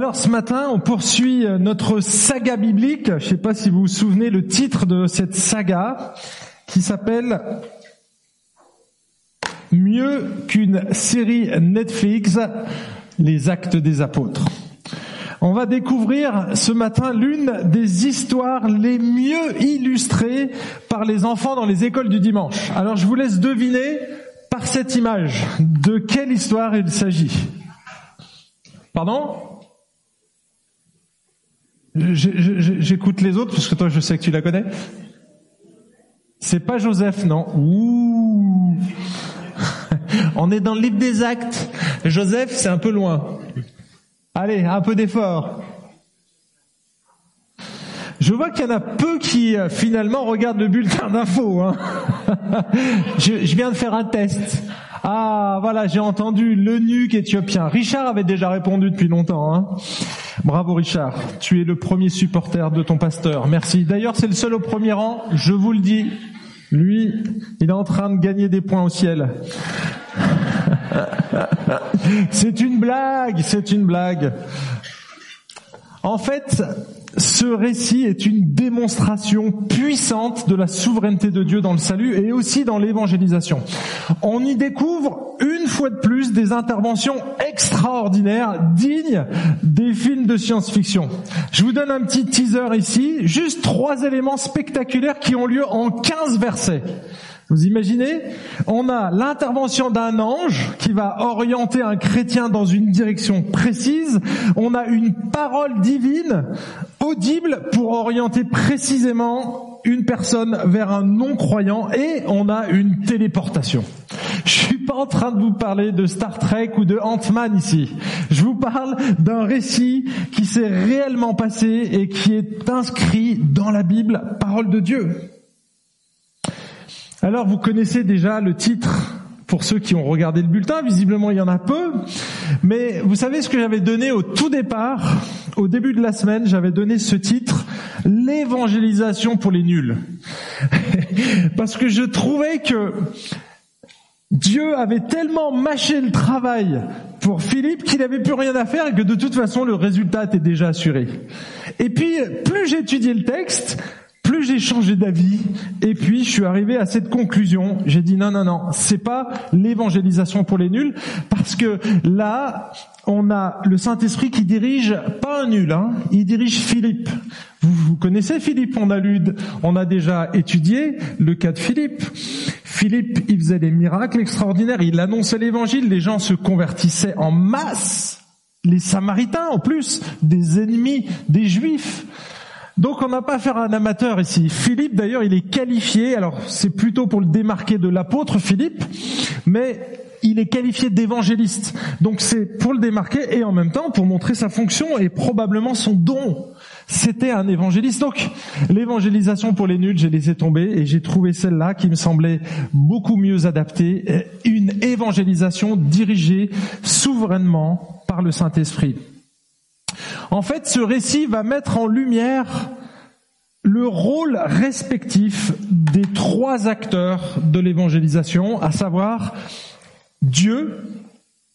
Alors ce matin, on poursuit notre saga biblique. Je ne sais pas si vous vous souvenez le titre de cette saga qui s'appelle Mieux qu'une série Netflix, les actes des apôtres. On va découvrir ce matin l'une des histoires les mieux illustrées par les enfants dans les écoles du dimanche. Alors je vous laisse deviner par cette image de quelle histoire il s'agit. Pardon? J'écoute les autres parce que toi je sais que tu la connais. C'est pas Joseph, non. Ouh. On est dans le livre des actes. Joseph, c'est un peu loin. Allez, un peu d'effort. Je vois qu'il y en a peu qui euh, finalement regardent le bulletin d'infos. Hein. je, je viens de faire un test. Ah, voilà, j'ai entendu l'eunuque éthiopien. Richard avait déjà répondu depuis longtemps. Hein. Bravo Richard, tu es le premier supporter de ton pasteur. Merci. D'ailleurs, c'est le seul au premier rang, je vous le dis. Lui, il est en train de gagner des points au ciel. c'est une blague, c'est une blague. En fait, ce récit est une démonstration puissante de la souveraineté de Dieu dans le salut et aussi dans l'évangélisation. On y découvre une fois de plus des interventions extraordinaires, dignes des films de science-fiction. Je vous donne un petit teaser ici, juste trois éléments spectaculaires qui ont lieu en 15 versets. Vous imaginez On a l'intervention d'un ange qui va orienter un chrétien dans une direction précise. On a une parole divine audible pour orienter précisément une personne vers un non-croyant et on a une téléportation. Je suis pas en train de vous parler de Star Trek ou de Ant-Man ici. Je vous parle d'un récit qui s'est réellement passé et qui est inscrit dans la Bible, parole de Dieu. Alors vous connaissez déjà le titre pour ceux qui ont regardé le bulletin, visiblement il y en a peu, mais vous savez ce que j'avais donné au tout départ, au début de la semaine, j'avais donné ce titre, l'évangélisation pour les nuls. Parce que je trouvais que Dieu avait tellement mâché le travail pour Philippe qu'il n'avait plus rien à faire et que de toute façon le résultat était déjà assuré. Et puis, plus j'étudiais le texte, plus j'ai changé d'avis, et puis je suis arrivé à cette conclusion. J'ai dit non, non, non, c'est pas l'évangélisation pour les nuls, parce que là, on a le Saint-Esprit qui dirige pas un nul, hein, il dirige Philippe. Vous, vous, connaissez Philippe, on a on a déjà étudié le cas de Philippe. Philippe, il faisait des miracles extraordinaires, il annonçait l'évangile, les gens se convertissaient en masse. Les Samaritains, en plus, des ennemis des Juifs. Donc on n'a pas affaire à un amateur ici. Philippe d'ailleurs il est qualifié, alors c'est plutôt pour le démarquer de l'apôtre Philippe, mais il est qualifié d'évangéliste. Donc c'est pour le démarquer et en même temps pour montrer sa fonction et probablement son don. C'était un évangéliste. Donc l'évangélisation pour les nuls, j'ai laissé tomber et j'ai trouvé celle-là qui me semblait beaucoup mieux adaptée, une évangélisation dirigée souverainement par le Saint-Esprit. En fait, ce récit va mettre en lumière le rôle respectif des trois acteurs de l'évangélisation, à savoir Dieu,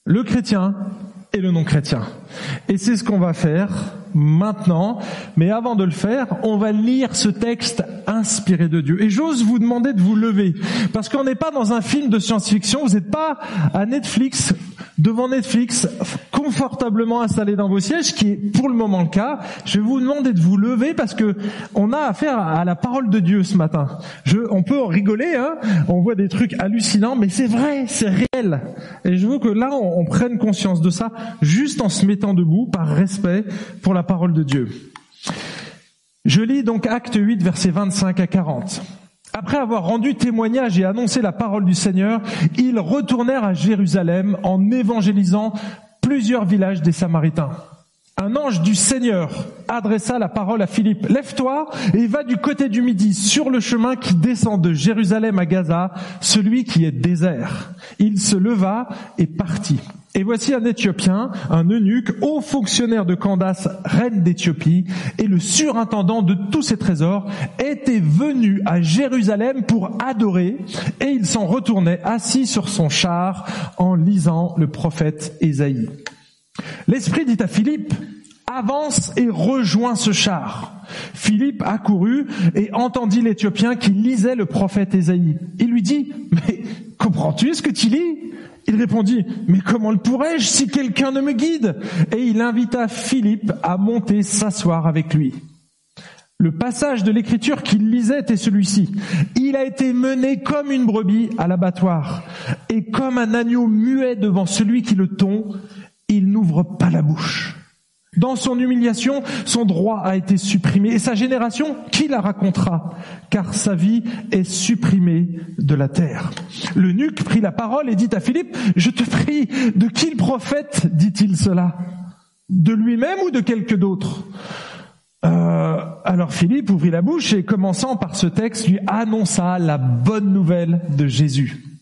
le chrétien et le non-chrétien. Et c'est ce qu'on va faire maintenant. Mais avant de le faire, on va lire ce texte inspiré de Dieu. Et j'ose vous demander de vous lever. Parce qu'on n'est pas dans un film de science-fiction. Vous n'êtes pas à Netflix, devant Netflix, confortablement installé dans vos sièges, qui est pour le moment le cas. Je vais vous demander de vous lever parce que on a affaire à la parole de Dieu ce matin. On peut en rigoler, hein. On voit des trucs hallucinants, mais c'est vrai, c'est réel. Et je veux que là, on, on prenne conscience de ça, juste en se mettant debout, par respect pour la parole de Dieu. Je lis donc Acte 8, versets 25 à 40. Après avoir rendu témoignage et annoncé la parole du Seigneur, ils retournèrent à Jérusalem en évangélisant plusieurs villages des Samaritains. Un ange du Seigneur adressa la parole à Philippe. Lève-toi et va du côté du midi sur le chemin qui descend de Jérusalem à Gaza, celui qui est désert. Il se leva et partit. Et voici un Éthiopien, un eunuque, haut fonctionnaire de Candace, reine d'Éthiopie, et le surintendant de tous ses trésors, était venu à Jérusalem pour adorer, et il s'en retournait assis sur son char en lisant le prophète Ésaïe. L'Esprit dit à Philippe, avance et rejoint ce char. Philippe accourut et entendit l'Éthiopien qui lisait le prophète Ésaïe. Il lui dit, mais comprends-tu ce que tu lis? Il répondit, mais comment le pourrais-je si quelqu'un ne me guide? Et il invita Philippe à monter s'asseoir avec lui. Le passage de l'écriture qu'il lisait était celui-ci. Il a été mené comme une brebis à l'abattoir, et comme un agneau muet devant celui qui le tond, il n'ouvre pas la bouche. Dans son humiliation, son droit a été supprimé. Et sa génération, qui la racontera? Car sa vie est supprimée de la terre. Le nuque prit la parole et dit à Philippe, Je te prie, de qui le prophète dit-il cela? De lui-même ou de quelque d'autre? Euh, alors Philippe ouvrit la bouche et commençant par ce texte lui annonça la bonne nouvelle de Jésus.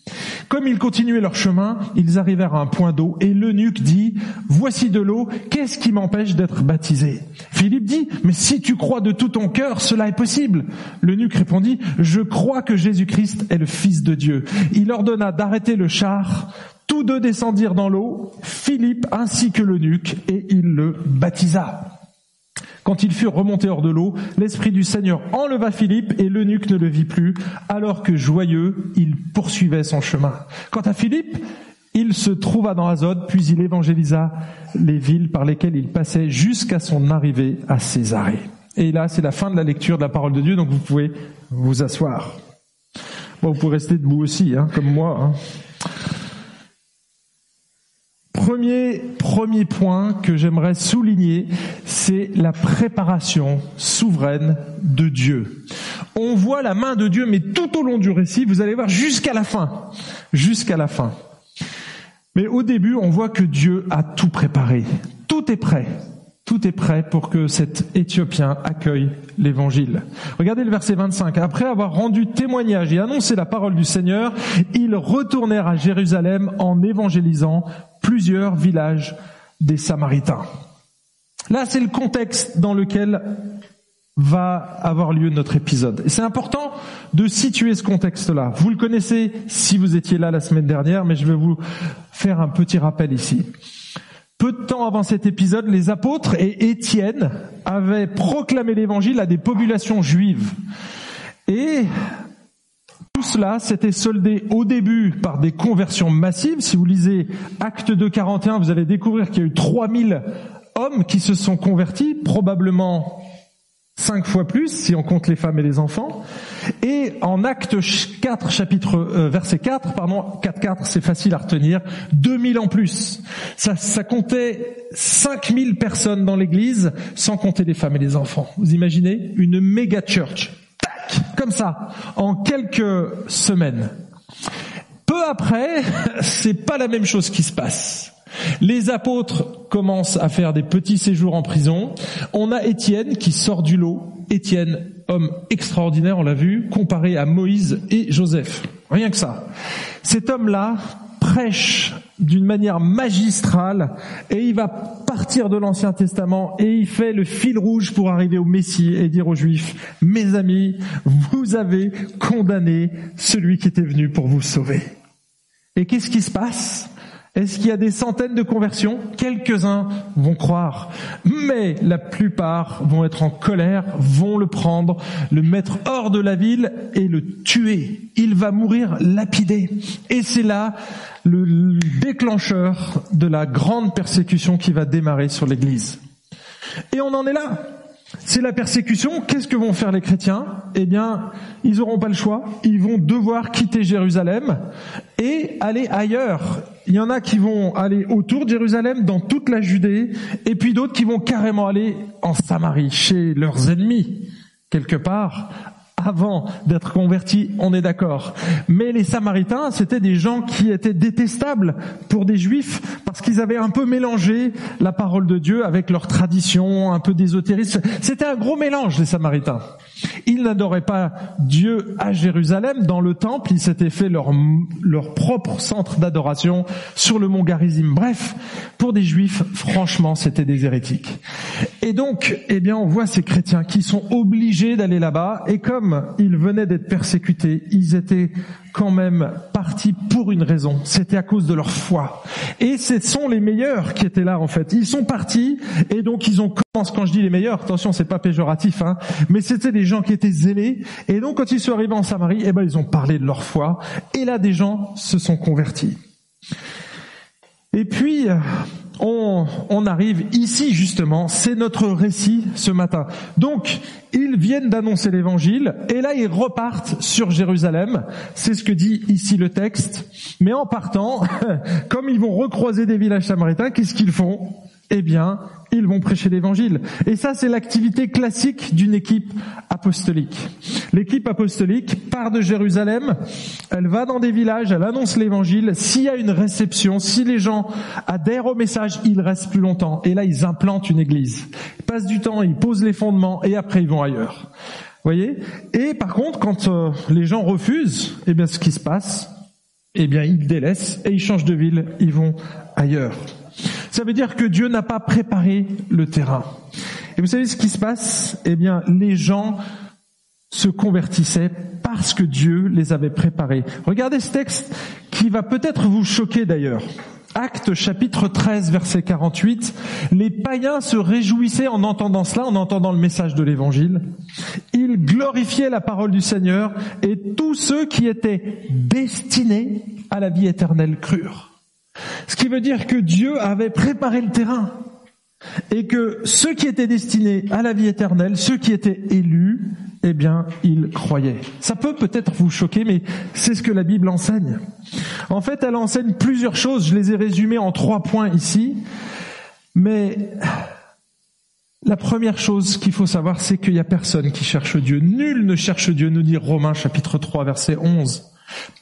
Comme ils continuaient leur chemin, ils arrivèrent à un point d'eau et l'eunuque dit, Voici de l'eau, qu'est-ce qui m'empêche d'être baptisé? Philippe dit, Mais si tu crois de tout ton cœur, cela est possible. L'eunuque répondit, Je crois que Jésus-Christ est le Fils de Dieu. Il ordonna d'arrêter le char. Tous deux descendirent dans l'eau, Philippe ainsi que l'eunuque, et il le baptisa. Quand ils furent remontés hors de l'eau, l'Esprit du Seigneur enleva Philippe et l'eunuque ne le vit plus, alors que joyeux, il poursuivait son chemin. Quant à Philippe, il se trouva dans Azote, puis il évangélisa les villes par lesquelles il passait jusqu'à son arrivée à Césarée. Et là, c'est la fin de la lecture de la parole de Dieu, donc vous pouvez vous asseoir. Bon, vous pouvez rester debout aussi, hein, comme moi. Hein. Premier, premier point que j'aimerais souligner, c'est la préparation souveraine de Dieu. On voit la main de Dieu, mais tout au long du récit, vous allez voir jusqu'à la fin. Jusqu'à la fin. Mais au début, on voit que Dieu a tout préparé. Tout est prêt. Tout est prêt pour que cet Éthiopien accueille l'évangile. Regardez le verset 25. Après avoir rendu témoignage et annoncé la parole du Seigneur, ils retournèrent à Jérusalem en évangélisant plusieurs villages des Samaritains. Là, c'est le contexte dans lequel va avoir lieu notre épisode. C'est important de situer ce contexte-là. Vous le connaissez si vous étiez là la semaine dernière, mais je vais vous faire un petit rappel ici. Peu de temps avant cet épisode, les apôtres et Étienne avaient proclamé l'évangile à des populations juives. Et tout cela s'était soldé au début par des conversions massives. Si vous lisez Acte 2, 41, vous allez découvrir qu'il y a eu 3000 hommes qui se sont convertis, probablement cinq fois plus si on compte les femmes et les enfants. Et en acte 4, chapitre euh, verset 4, pardon, 4 4, c'est facile à retenir, 2000 en plus. Ça, ça comptait 5000 personnes dans l'église, sans compter les femmes et les enfants. Vous imaginez une méga church comme ça, en quelques semaines. Peu après, c'est pas la même chose qui se passe. Les apôtres commencent à faire des petits séjours en prison. On a Étienne qui sort du lot. Étienne, homme extraordinaire, on l'a vu, comparé à Moïse et Joseph. Rien que ça. Cet homme-là prêche d'une manière magistrale et il va partir de l'Ancien Testament et il fait le fil rouge pour arriver au Messie et dire aux Juifs, mes amis, vous avez condamné celui qui était venu pour vous sauver. Et qu'est-ce qui se passe? Est-ce qu'il y a des centaines de conversions? Quelques-uns vont croire, mais la plupart vont être en colère, vont le prendre, le mettre hors de la ville et le tuer. Il va mourir lapidé. Et c'est là le déclencheur de la grande persécution qui va démarrer sur l'Église. Et on en est là. C'est la persécution. Qu'est-ce que vont faire les chrétiens? Eh bien, ils n'auront pas le choix. Ils vont devoir quitter Jérusalem et aller ailleurs. Il y en a qui vont aller autour de Jérusalem, dans toute la Judée, et puis d'autres qui vont carrément aller en Samarie, chez leurs ennemis, quelque part, avant d'être convertis, on est d'accord. Mais les Samaritains, c'était des gens qui étaient détestables pour des Juifs parce qu'ils avaient un peu mélangé la parole de Dieu avec leur tradition, un peu d'ésotérisme. C'était un gros mélange, les Samaritains. Ils n'adoraient pas Dieu à Jérusalem, dans le temple, ils s'étaient fait leur, leur propre centre d'adoration sur le mont Garizim. Bref, pour des juifs, franchement, c'était des hérétiques. Et donc, eh bien, on voit ces chrétiens qui sont obligés d'aller là-bas, et comme ils venaient d'être persécutés, ils étaient quand même partis pour une raison. C'était à cause de leur foi. Et ce sont les meilleurs qui étaient là en fait. Ils sont partis et donc ils ont commencé. Quand je dis les meilleurs, attention, c'est pas péjoratif, hein, mais c'était des gens qui étaient zélés. Et donc quand ils sont arrivés en Samarie, eh ben ils ont parlé de leur foi. Et là, des gens se sont convertis. Et puis, on, arrive ici justement, c'est notre récit ce matin. Donc, ils viennent d'annoncer l'évangile et là ils repartent sur Jérusalem. C'est ce que dit ici le texte. Mais en partant, comme ils vont recroiser des villages samaritains, qu'est-ce qu'ils font? Eh bien, ils vont prêcher l'évangile. Et ça, c'est l'activité classique d'une équipe apostolique. L'équipe apostolique part de Jérusalem, elle va dans des villages, elle annonce l'évangile. S'il y a une réception, si les gens adhèrent au message, ils restent plus longtemps. Et là, ils implantent une église. Ils passent du temps, ils posent les fondements et après ils vont ailleurs. Voyez? Et par contre, quand euh, les gens refusent, eh bien, ce qui se passe, eh bien, ils délaissent et ils changent de ville, ils vont ailleurs. Ça veut dire que Dieu n'a pas préparé le terrain. Et vous savez ce qui se passe? Eh bien, les gens se convertissaient parce que Dieu les avait préparés. Regardez ce texte qui va peut-être vous choquer d'ailleurs. Acte chapitre 13 verset 48, les païens se réjouissaient en entendant cela, en entendant le message de l'évangile. Ils glorifiaient la parole du Seigneur et tous ceux qui étaient destinés à la vie éternelle crurent. Ce qui veut dire que Dieu avait préparé le terrain et que ceux qui étaient destinés à la vie éternelle, ceux qui étaient élus, eh bien, ils croyaient. Ça peut peut-être vous choquer, mais c'est ce que la Bible enseigne. En fait, elle enseigne plusieurs choses. Je les ai résumées en trois points ici. Mais la première chose qu'il faut savoir, c'est qu'il n'y a personne qui cherche Dieu. Nul ne cherche Dieu, nous dit Romains chapitre 3, verset 11.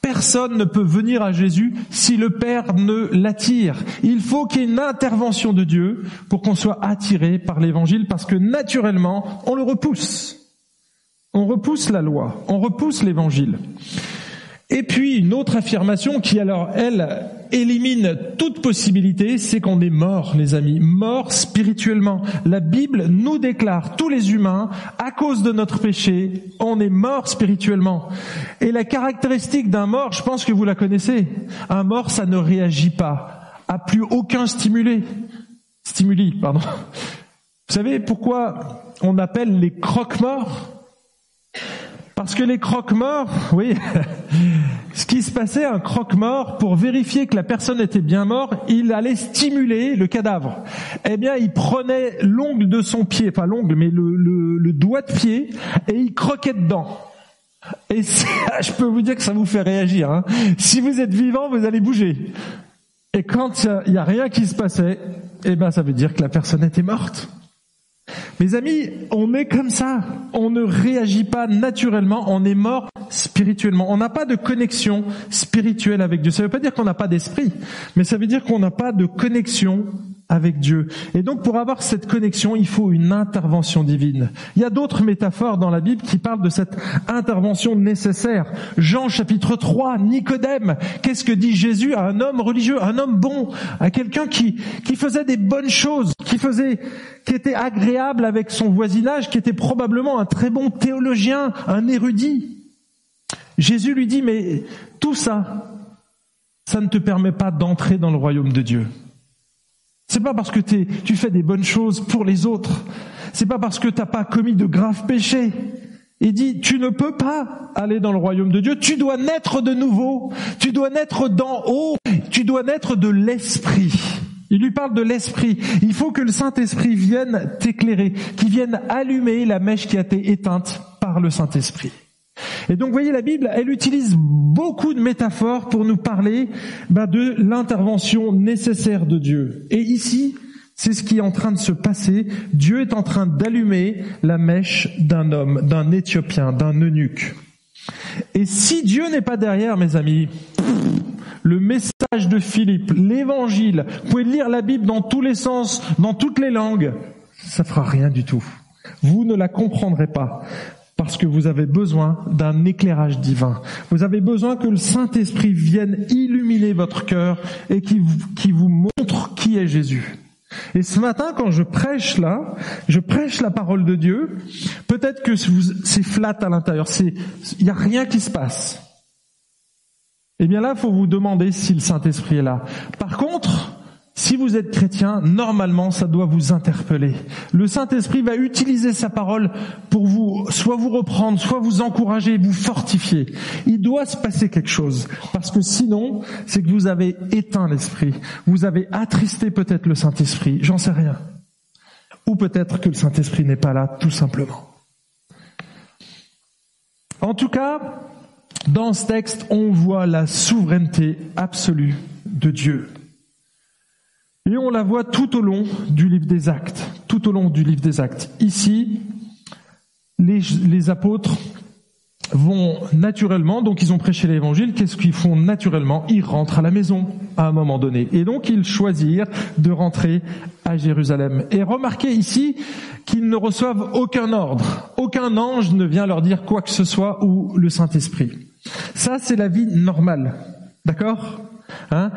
Personne ne peut venir à Jésus si le Père ne l'attire. Il faut qu'il y ait une intervention de Dieu pour qu'on soit attiré par l'évangile parce que naturellement, on le repousse. On repousse la loi, on repousse l'évangile. Et puis une autre affirmation qui alors, elle, élimine toute possibilité, c'est qu'on est mort, les amis, mort spirituellement. La Bible nous déclare, tous les humains, à cause de notre péché, on est mort spirituellement. Et la caractéristique d'un mort, je pense que vous la connaissez. Un mort, ça ne réagit pas, a plus aucun stimulé. Stimuli, pardon. Vous savez pourquoi on appelle les croque-morts? Parce que les croque-morts, oui, ce qui se passait, un croque-mort, pour vérifier que la personne était bien morte, il allait stimuler le cadavre. Eh bien, il prenait l'ongle de son pied, enfin l'ongle, mais le, doigt de pied, et il croquait dedans. Et je peux vous dire que ça vous fait réagir. Hein. Si vous êtes vivant, vous allez bouger. Et quand il n'y a, a, rien qui se passait, eh ben, ça veut dire que la personne était morte. Mes amis, on est comme ça. On ne réagit pas naturellement. On est mort spirituellement. On n'a pas de connexion spirituelle avec Dieu. Ça ne veut pas dire qu'on n'a pas d'esprit, mais ça veut dire qu'on n'a pas de connexion avec Dieu. Et donc pour avoir cette connexion, il faut une intervention divine. Il y a d'autres métaphores dans la Bible qui parlent de cette intervention nécessaire. Jean chapitre 3, Nicodème, qu'est-ce que dit Jésus à un homme religieux, un homme bon, à quelqu'un qui, qui faisait des bonnes choses, qui faisait, qui était agréable avec son voisinage, qui était probablement un très bon théologien, un érudit. Jésus lui dit, mais tout ça, ça ne te permet pas d'entrer dans le royaume de Dieu. C'est pas parce que tu fais des bonnes choses pour les autres. C'est pas parce que t'as pas commis de graves péchés. Il dit, tu ne peux pas aller dans le royaume de Dieu. Tu dois naître de nouveau. Tu dois naître d'en haut. Tu dois naître de l'esprit. Il lui parle de l'esprit. Il faut que le Saint-Esprit vienne t'éclairer, qu'il vienne allumer la mèche qui a été éteinte par le Saint-Esprit. Et donc, voyez, la Bible, elle utilise beaucoup de métaphores pour nous parler bah, de l'intervention nécessaire de Dieu. Et ici, c'est ce qui est en train de se passer. Dieu est en train d'allumer la mèche d'un homme, d'un Éthiopien, d'un eunuque. Et si Dieu n'est pas derrière, mes amis, le message de Philippe, l'évangile, vous pouvez lire la Bible dans tous les sens, dans toutes les langues, ça fera rien du tout. Vous ne la comprendrez pas parce que vous avez besoin d'un éclairage divin. Vous avez besoin que le Saint-Esprit vienne illuminer votre cœur et qui vous, montre qui est Jésus. Et ce matin, quand je prêche là, je prêche la parole de Dieu, peut-être que c'est flat à l'intérieur, il n'y a rien qui se passe. Eh bien là, faut vous demander si le Saint-Esprit est là. Par contre, si vous êtes chrétien, normalement, ça doit vous interpeller. Le Saint-Esprit va utiliser sa parole pour vous, soit vous reprendre, soit vous encourager, vous fortifier. Il doit se passer quelque chose. Parce que sinon, c'est que vous avez éteint l'Esprit. Vous avez attristé peut-être le Saint-Esprit. J'en sais rien. Ou peut-être que le Saint-Esprit n'est pas là, tout simplement. En tout cas, dans ce texte, on voit la souveraineté absolue de Dieu. Et on la voit tout au long du livre des actes, tout au long du livre des actes. Ici, les, les apôtres vont naturellement, donc ils ont prêché l'évangile, qu'est-ce qu'ils font naturellement? Ils rentrent à la maison à un moment donné. Et donc ils choisirent de rentrer à Jérusalem. Et remarquez ici qu'ils ne reçoivent aucun ordre. Aucun ange ne vient leur dire quoi que ce soit ou le Saint-Esprit. Ça, c'est la vie normale. D'accord? Hein?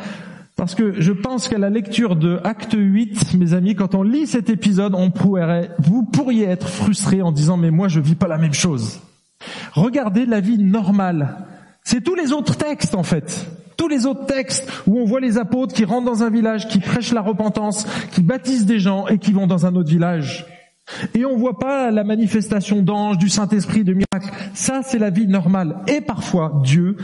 Parce que je pense qu'à la lecture de Acte 8, mes amis, quand on lit cet épisode, on pourrait, vous pourriez être frustré en disant mais moi je vis pas la même chose. Regardez la vie normale. C'est tous les autres textes en fait. Tous les autres textes où on voit les apôtres qui rentrent dans un village, qui prêchent la repentance, qui baptisent des gens et qui vont dans un autre village. Et on voit pas la manifestation d'anges, du Saint-Esprit, de miracles. Ça, c'est la vie normale. Et parfois, Dieu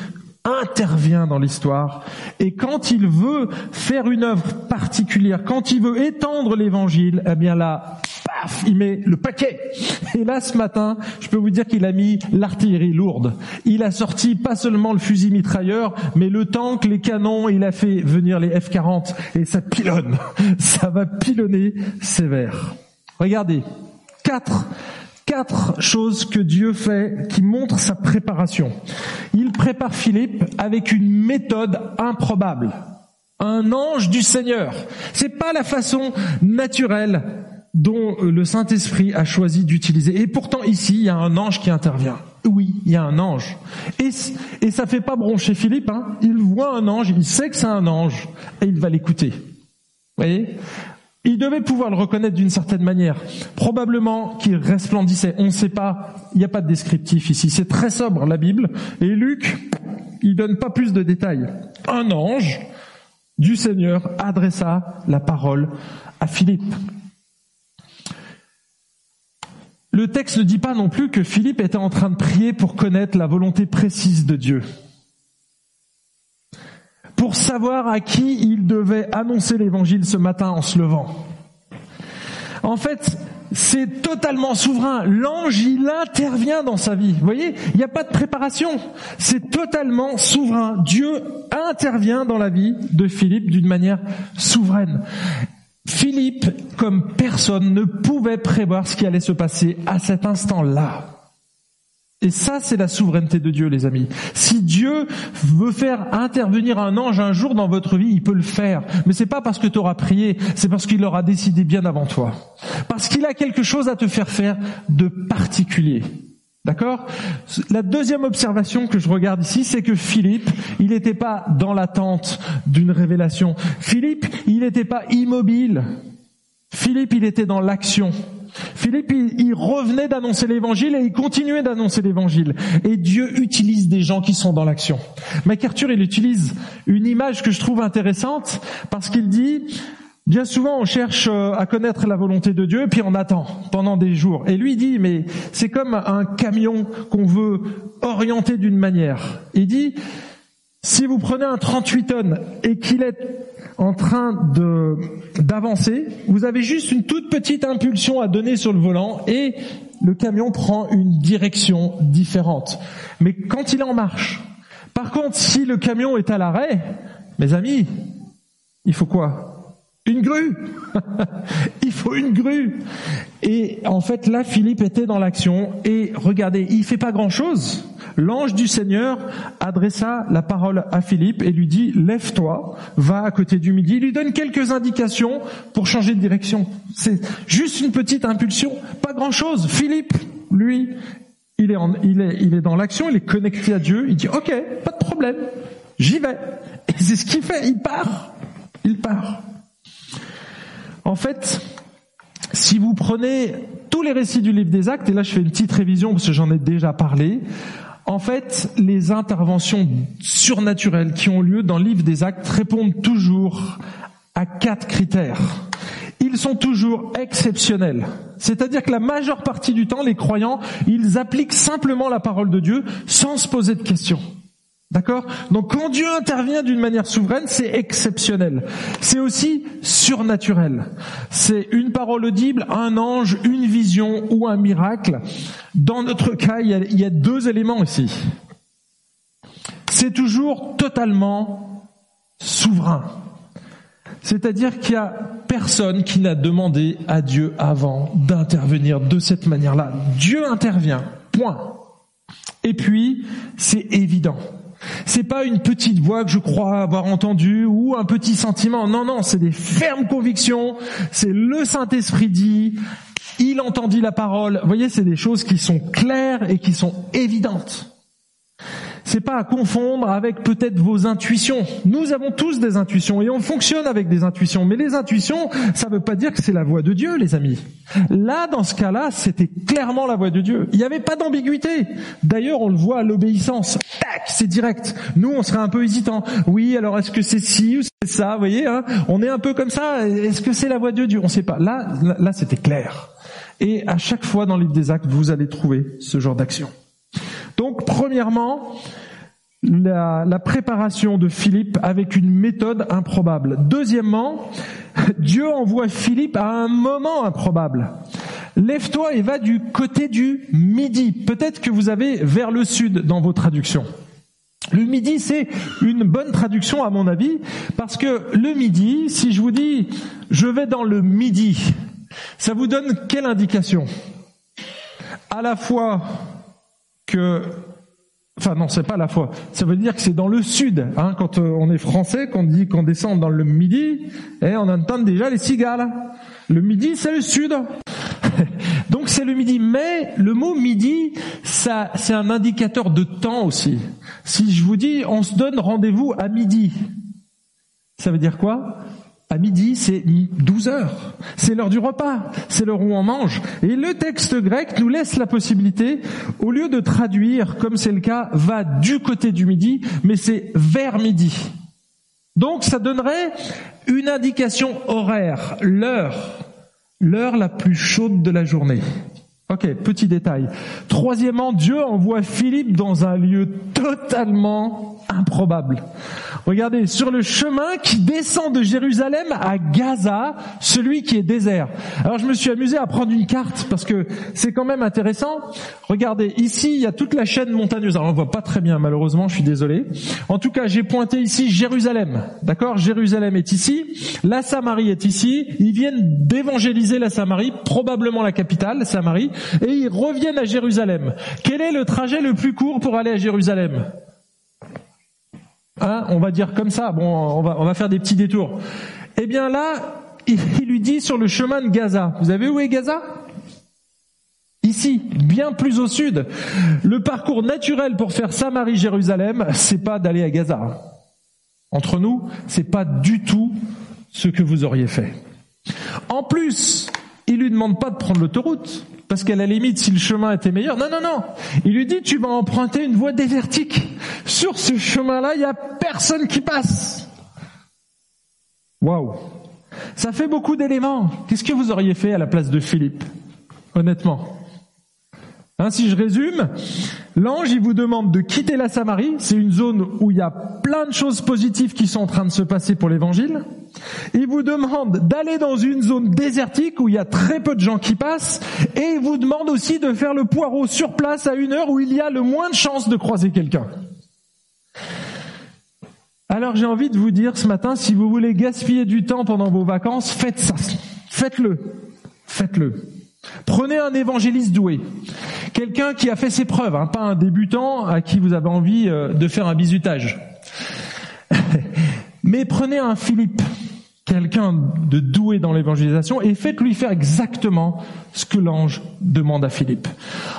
intervient dans l'histoire. Et quand il veut faire une œuvre particulière, quand il veut étendre l'évangile, eh bien là, paf, il met le paquet. Et là, ce matin, je peux vous dire qu'il a mis l'artillerie lourde. Il a sorti pas seulement le fusil mitrailleur, mais le tank, les canons, il a fait venir les F-40 et ça pilonne. Ça va pilonner sévère. Regardez, quatre, quatre choses que Dieu fait qui montrent sa préparation. Il prépare Philippe avec une méthode improbable. Un ange du Seigneur. C'est pas la façon naturelle dont le Saint-Esprit a choisi d'utiliser. Et pourtant ici, il y a un ange qui intervient. Oui, il y a un ange. Et, ça fait pas broncher Philippe. Hein. Il voit un ange, il sait que c'est un ange, et il va l'écouter. Vous voyez? Il devait pouvoir le reconnaître d'une certaine manière. Probablement qu'il resplendissait. On ne sait pas. Il n'y a pas de descriptif ici. C'est très sobre, la Bible. Et Luc, il donne pas plus de détails. Un ange du Seigneur adressa la parole à Philippe. Le texte ne dit pas non plus que Philippe était en train de prier pour connaître la volonté précise de Dieu pour savoir à qui il devait annoncer l'évangile ce matin en se levant. En fait, c'est totalement souverain. L'ange, il intervient dans sa vie. Vous voyez, il n'y a pas de préparation. C'est totalement souverain. Dieu intervient dans la vie de Philippe d'une manière souveraine. Philippe, comme personne, ne pouvait prévoir ce qui allait se passer à cet instant-là. Et ça, c'est la souveraineté de Dieu, les amis. Si Dieu veut faire intervenir un ange un jour dans votre vie, il peut le faire. Mais c'est pas parce que tu auras prié, c'est parce qu'il aura décidé bien avant toi. Parce qu'il a quelque chose à te faire faire de particulier. D'accord? La deuxième observation que je regarde ici, c'est que Philippe, il n'était pas dans l'attente d'une révélation. Philippe, il n'était pas immobile. Philippe, il était dans l'action. Philippe, il, revenait d'annoncer l'évangile et il continuait d'annoncer l'évangile. Et Dieu utilise des gens qui sont dans l'action. MacArthur, il utilise une image que je trouve intéressante parce qu'il dit, Bien souvent, on cherche euh, à connaître la volonté de Dieu, puis on attend pendant des jours. Et lui dit, mais c'est comme un camion qu'on veut orienter d'une manière. Il dit, si vous prenez un 38 tonnes et qu'il est en train de d'avancer, vous avez juste une toute petite impulsion à donner sur le volant et le camion prend une direction différente. Mais quand il est en marche, par contre, si le camion est à l'arrêt, mes amis, il faut quoi? Une grue. il faut une grue. Et en fait, là, Philippe était dans l'action. Et regardez, il fait pas grand chose. L'ange du Seigneur adressa la parole à Philippe et lui dit, lève-toi, va à côté du midi. Il lui donne quelques indications pour changer de direction. C'est juste une petite impulsion. Pas grand chose. Philippe, lui, il est, il est, il est dans l'action, il est connecté à Dieu. Il dit, OK, pas de problème. J'y vais. Et c'est ce qu'il fait. Il part. Il part. En fait, si vous prenez tous les récits du livre des actes, et là je fais une petite révision parce que j'en ai déjà parlé, En fait, les interventions surnaturelles qui ont lieu dans le livre des actes répondent toujours à quatre critères. Ils sont toujours exceptionnels. C'est-à-dire que la majeure partie du temps, les croyants, ils appliquent simplement la parole de Dieu sans se poser de questions. D'accord? Donc quand Dieu intervient d'une manière souveraine, c'est exceptionnel. C'est aussi surnaturel. C'est une parole audible, un ange, une vision ou un miracle. Dans notre cas, il y a, deux éléments ici. C'est toujours totalement souverain. C'est-à-dire qu'il y a personne qui n'a demandé à Dieu avant d'intervenir de cette manière-là. Dieu intervient. Point. Et puis, c'est évident. C'est pas une petite voix que je crois avoir entendue ou un petit sentiment. Non, non, c'est des fermes convictions. C'est le Saint-Esprit dit. Il entendit la parole. Vous voyez, c'est des choses qui sont claires et qui sont évidentes. C'est pas à confondre avec peut-être vos intuitions. Nous avons tous des intuitions et on fonctionne avec des intuitions. Mais les intuitions, ça veut pas dire que c'est la voix de Dieu, les amis. Là, dans ce cas-là, c'était clairement la voix de Dieu. Il n'y avait pas d'ambiguïté. D'ailleurs, on le voit à l'obéissance. Tac, c'est direct. Nous, on serait un peu hésitant. Oui, alors est-ce que c'est ci ou c'est ça Vous voyez, hein? On est un peu comme ça. Est-ce que c'est la voix de Dieu? On ne sait pas. Là, là, c'était clair. Et à chaque fois dans le livre des actes, vous allez trouver ce genre d'action. Donc, premièrement, la, préparation de Philippe avec une méthode improbable. Deuxièmement, Dieu envoie Philippe à un moment improbable. Lève-toi et va du côté du midi. Peut-être que vous avez vers le sud dans vos traductions. Le midi, c'est une bonne traduction à mon avis, parce que le midi, si je vous dis je vais dans le midi, ça vous donne quelle indication? À la fois que Enfin non, c'est pas la foi. Ça veut dire que c'est dans le sud. Hein, quand euh, on est français, qu'on dit qu'on descend dans le midi, et on entend déjà les cigales. Le midi, c'est le sud. Donc c'est le midi. Mais le mot midi, ça, c'est un indicateur de temps aussi. Si je vous dis, on se donne rendez-vous à midi, ça veut dire quoi? À midi, c'est 12 heures. C'est l'heure du repas. C'est l'heure où on mange. Et le texte grec nous laisse la possibilité, au lieu de traduire, comme c'est le cas, va du côté du midi, mais c'est vers midi. Donc ça donnerait une indication horaire, l'heure, l'heure la plus chaude de la journée. Ok, petit détail. Troisièmement, Dieu envoie Philippe dans un lieu totalement improbable. Regardez, sur le chemin qui descend de Jérusalem à Gaza, celui qui est désert. Alors je me suis amusé à prendre une carte parce que c'est quand même intéressant. Regardez, ici il y a toute la chaîne montagneuse. Alors on voit pas très bien malheureusement, je suis désolé. En tout cas, j'ai pointé ici Jérusalem. D'accord? Jérusalem est ici, la Samarie est ici. Ils viennent d'évangéliser la Samarie, probablement la capitale, Samarie, et ils reviennent à Jérusalem. Quel est le trajet le plus court pour aller à Jérusalem? Hein, on va dire comme ça, bon, on va, on va faire des petits détours. Eh bien là, il, lui dit sur le chemin de Gaza. Vous savez où est Gaza? Ici, bien plus au sud. Le parcours naturel pour faire Samarie-Jérusalem, c'est pas d'aller à Gaza. Entre nous, c'est pas du tout ce que vous auriez fait. En plus, il lui demande pas de prendre l'autoroute. Parce qu'à la limite, si le chemin était meilleur, non, non, non. Il lui dit, tu vas emprunter une voie désertique. Sur ce chemin-là, il n'y a personne qui passe. Waouh. Ça fait beaucoup d'éléments. Qu'est-ce que vous auriez fait à la place de Philippe? Honnêtement. Hein, si je résume, l'ange, il vous demande de quitter la Samarie. C'est une zone où il y a plein de choses positives qui sont en train de se passer pour l'évangile. Il vous demande d'aller dans une zone désertique où il y a très peu de gens qui passent. Et il vous demande aussi de faire le poireau sur place à une heure où il y a le moins de chances de croiser quelqu'un. Alors j'ai envie de vous dire ce matin, si vous voulez gaspiller du temps pendant vos vacances, faites ça. Faites-le. Faites-le. Prenez un évangéliste doué, quelqu'un qui a fait ses preuves, hein, pas un débutant à qui vous avez envie euh, de faire un bizutage. Mais prenez un Philippe, quelqu'un de doué dans l'évangélisation, et faites-lui faire exactement ce que l'ange demande à Philippe.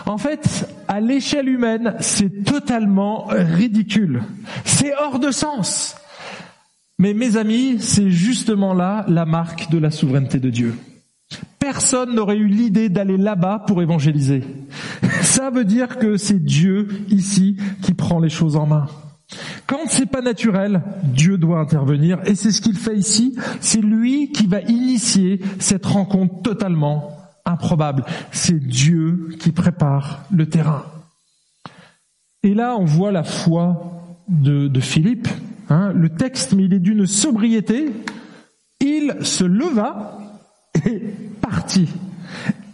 En fait, à l'échelle humaine, c'est totalement ridicule. C'est hors de sens. Mais mes amis, c'est justement là la marque de la souveraineté de Dieu. Personne n'aurait eu l'idée d'aller là-bas pour évangéliser. Ça veut dire que c'est Dieu ici qui prend les choses en main. Quand c'est pas naturel, Dieu doit intervenir et c'est ce qu'il fait ici. C'est lui qui va initier cette rencontre totalement improbable. C'est Dieu qui prépare le terrain. Et là, on voit la foi de, Philippe. Hein, le texte, mais il est d'une sobriété. Il se leva et partit.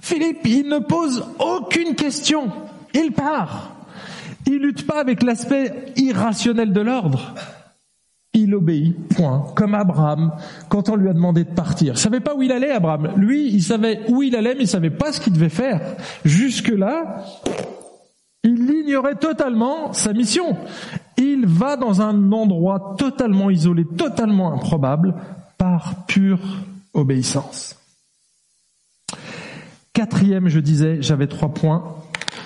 Philippe, il ne pose aucune question. Il part. Il lutte pas avec l'aspect irrationnel de l'ordre. Il obéit, point. Comme Abraham, quand on lui a demandé de partir. Il savait pas où il allait, Abraham. Lui, il savait où il allait, mais il savait pas ce qu'il devait faire. Jusque-là, il ignorait totalement sa mission. Il va dans un endroit totalement isolé, totalement improbable, par pure obéissance. Quatrième, je disais, j'avais trois points,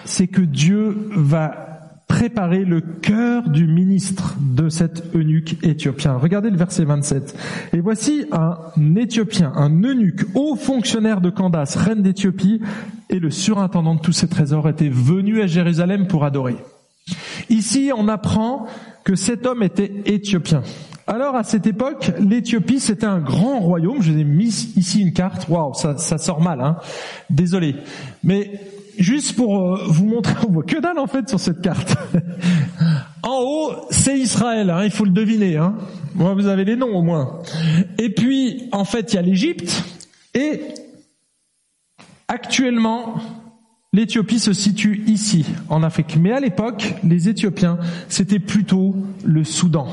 c'est que Dieu va préparer le cœur du ministre de cet eunuque éthiopien. Regardez le verset 27. Et voici un Éthiopien, un eunuque, haut fonctionnaire de Candace, reine d'Éthiopie, et le surintendant de tous ses trésors était venu à Jérusalem pour adorer. Ici, on apprend que cet homme était éthiopien. Alors à cette époque, l'Éthiopie c'était un grand royaume. Je vous ai mis ici une carte. Waouh, ça, sort mal. Hein Désolé, mais juste pour euh, vous montrer, on voit que dalle en fait sur cette carte. en haut, c'est Israël, hein, il faut le deviner. Hein. Moi, vous avez les noms au moins. Et puis, en fait, il y a l'Égypte. Et actuellement, l'Éthiopie se situe ici, en Afrique. Mais à l'époque, les Éthiopiens, c'était plutôt le Soudan.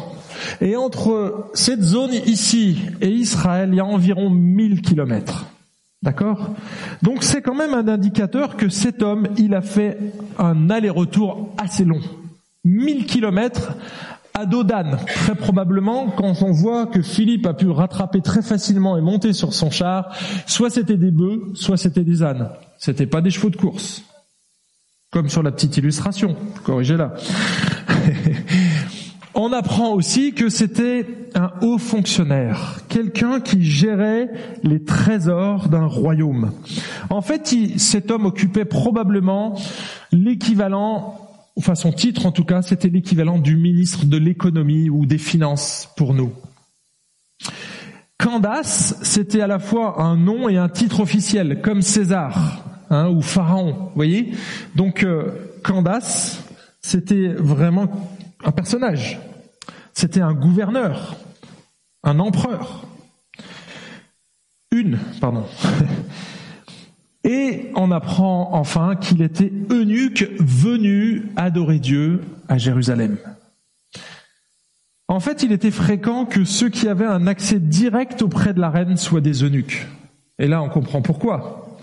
Et entre cette zone ici et Israël, il y a environ 1000 kilomètres. D'accord? Donc c'est quand même un indicateur que cet homme, il a fait un aller-retour assez long. 1000 kilomètres à dos d'âne. Très probablement, quand on voit que Philippe a pu rattraper très facilement et monter sur son char, soit c'était des bœufs, soit c'était des ânes. C'était pas des chevaux de course. Comme sur la petite illustration. Corrigez-la. On apprend aussi que c'était un haut fonctionnaire, quelqu'un qui gérait les trésors d'un royaume. En fait, cet homme occupait probablement l'équivalent, enfin son titre en tout cas, c'était l'équivalent du ministre de l'économie ou des finances pour nous. Candace, c'était à la fois un nom et un titre officiel, comme César hein, ou Pharaon, vous voyez. Donc euh, Candace, c'était vraiment un personnage. C'était un gouverneur, un empereur. Une, pardon. Et on apprend enfin qu'il était eunuque venu adorer Dieu à Jérusalem. En fait, il était fréquent que ceux qui avaient un accès direct auprès de la reine soient des eunuques. Et là, on comprend pourquoi.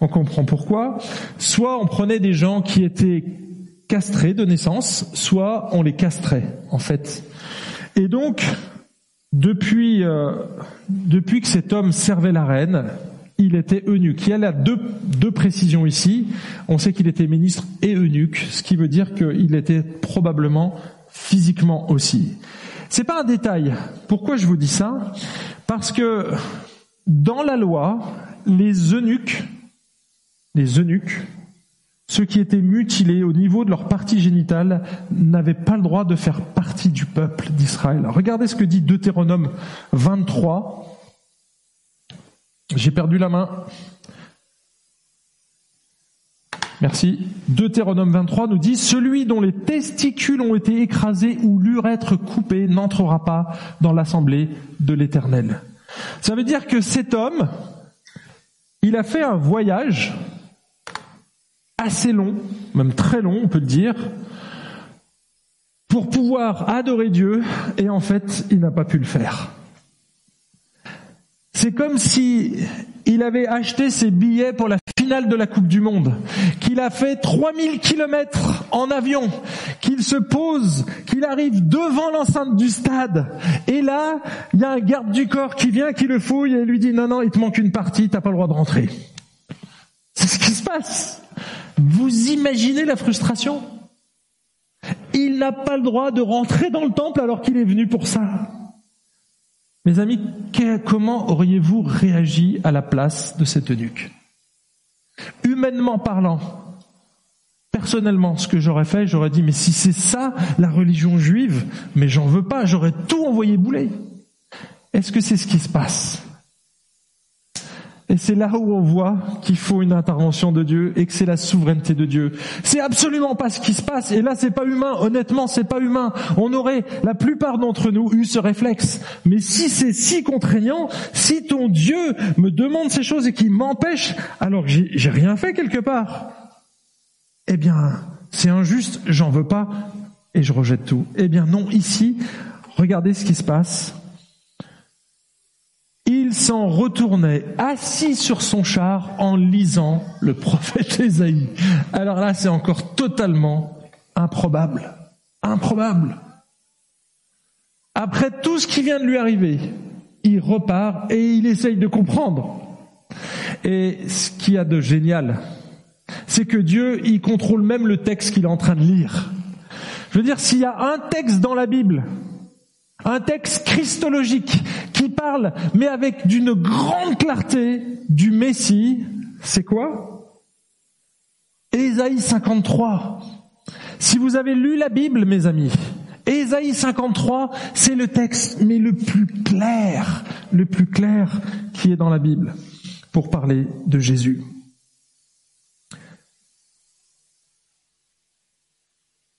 On comprend pourquoi. Soit on prenait des gens qui étaient castrés de naissance, soit on les castrait, en fait. Et donc, depuis, euh, depuis que cet homme servait la reine, il était eunuque. Il y a là deux, deux précisions ici. On sait qu'il était ministre et eunuque, ce qui veut dire qu'il était probablement physiquement aussi. C'est pas un détail. Pourquoi je vous dis ça? Parce que dans la loi, les eunuques, les eunuques ceux qui étaient mutilés au niveau de leur partie génitale n'avaient pas le droit de faire partie du peuple d'Israël. Regardez ce que dit Deutéronome 23. J'ai perdu la main. Merci. Deutéronome 23 nous dit, celui dont les testicules ont été écrasés ou l'urètre coupé n'entrera pas dans l'assemblée de l'Éternel. Ça veut dire que cet homme, il a fait un voyage assez long, même très long, on peut le dire, pour pouvoir adorer Dieu, et en fait, il n'a pas pu le faire. C'est comme si il avait acheté ses billets pour la finale de la Coupe du Monde, qu'il a fait 3000 kilomètres en avion, qu'il se pose, qu'il arrive devant l'enceinte du stade, et là, il y a un garde du corps qui vient, qui le fouille et lui dit non, non, il te manque une partie, t'as pas le droit de rentrer. C'est ce qui se passe. Vous imaginez la frustration? Il n'a pas le droit de rentrer dans le temple alors qu'il est venu pour ça. Mes amis, comment auriez-vous réagi à la place de cet eunuque Humainement parlant, personnellement, ce que j'aurais fait, j'aurais dit, mais si c'est ça la religion juive, mais j'en veux pas, j'aurais tout envoyé bouler. Est-ce que c'est ce qui se passe? Et c'est là où on voit qu'il faut une intervention de Dieu et que c'est la souveraineté de Dieu. C'est absolument pas ce qui se passe. Et là, c'est pas humain. Honnêtement, c'est pas humain. On aurait, la plupart d'entre nous, eu ce réflexe. Mais si c'est si contraignant, si ton Dieu me demande ces choses et qu'il m'empêche, alors j'ai rien fait quelque part, eh bien, c'est injuste, j'en veux pas et je rejette tout. Eh bien, non, ici, regardez ce qui se passe s'en retournait assis sur son char en lisant le prophète Ésaïe. Alors là, c'est encore totalement improbable. Improbable. Après tout ce qui vient de lui arriver, il repart et il essaye de comprendre. Et ce qu'il y a de génial, c'est que Dieu, il contrôle même le texte qu'il est en train de lire. Je veux dire, s'il y a un texte dans la Bible un texte christologique qui parle, mais avec d'une grande clarté, du Messie. C'est quoi? Ésaïe 53. Si vous avez lu la Bible, mes amis, Ésaïe 53, c'est le texte, mais le plus clair, le plus clair qui est dans la Bible pour parler de Jésus.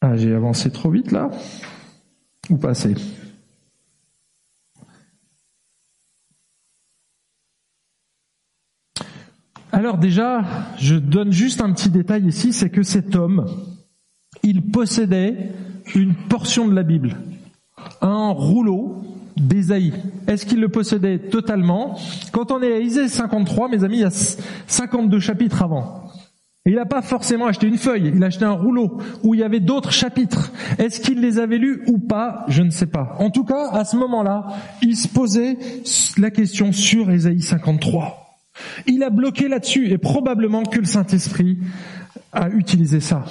Ah, j'ai avancé trop vite là? Ou pas assez? Alors déjà, je donne juste un petit détail ici, c'est que cet homme, il possédait une portion de la Bible, un rouleau d'Ésaïe. Est-ce qu'il le possédait totalement? Quand on est à Isaïe 53, mes amis, il y a 52 chapitres avant. Il n'a pas forcément acheté une feuille, il a acheté un rouleau où il y avait d'autres chapitres. Est-ce qu'il les avait lus ou pas? Je ne sais pas. En tout cas, à ce moment-là, il se posait la question sur Ésaïe 53. Il a bloqué là-dessus et probablement que le Saint-Esprit a utilisé ça.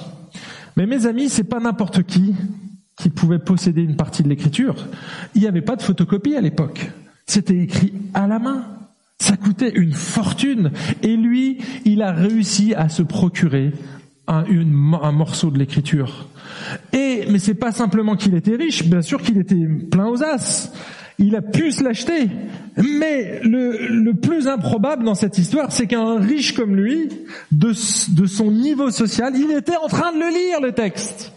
Mais mes amis, c'est pas n'importe qui qui pouvait posséder une partie de l'écriture. Il n'y avait pas de photocopie à l'époque. C'était écrit à la main. Ça coûtait une fortune. Et lui, il a réussi à se procurer un, morceau de l'écriture. Et, mais c'est pas simplement qu'il était riche, bien sûr qu'il était plein aux as il a pu se l'acheter. Mais le, plus improbable dans cette histoire, c'est qu'un riche comme lui, de, de son niveau social, il était en train de le lire, le texte.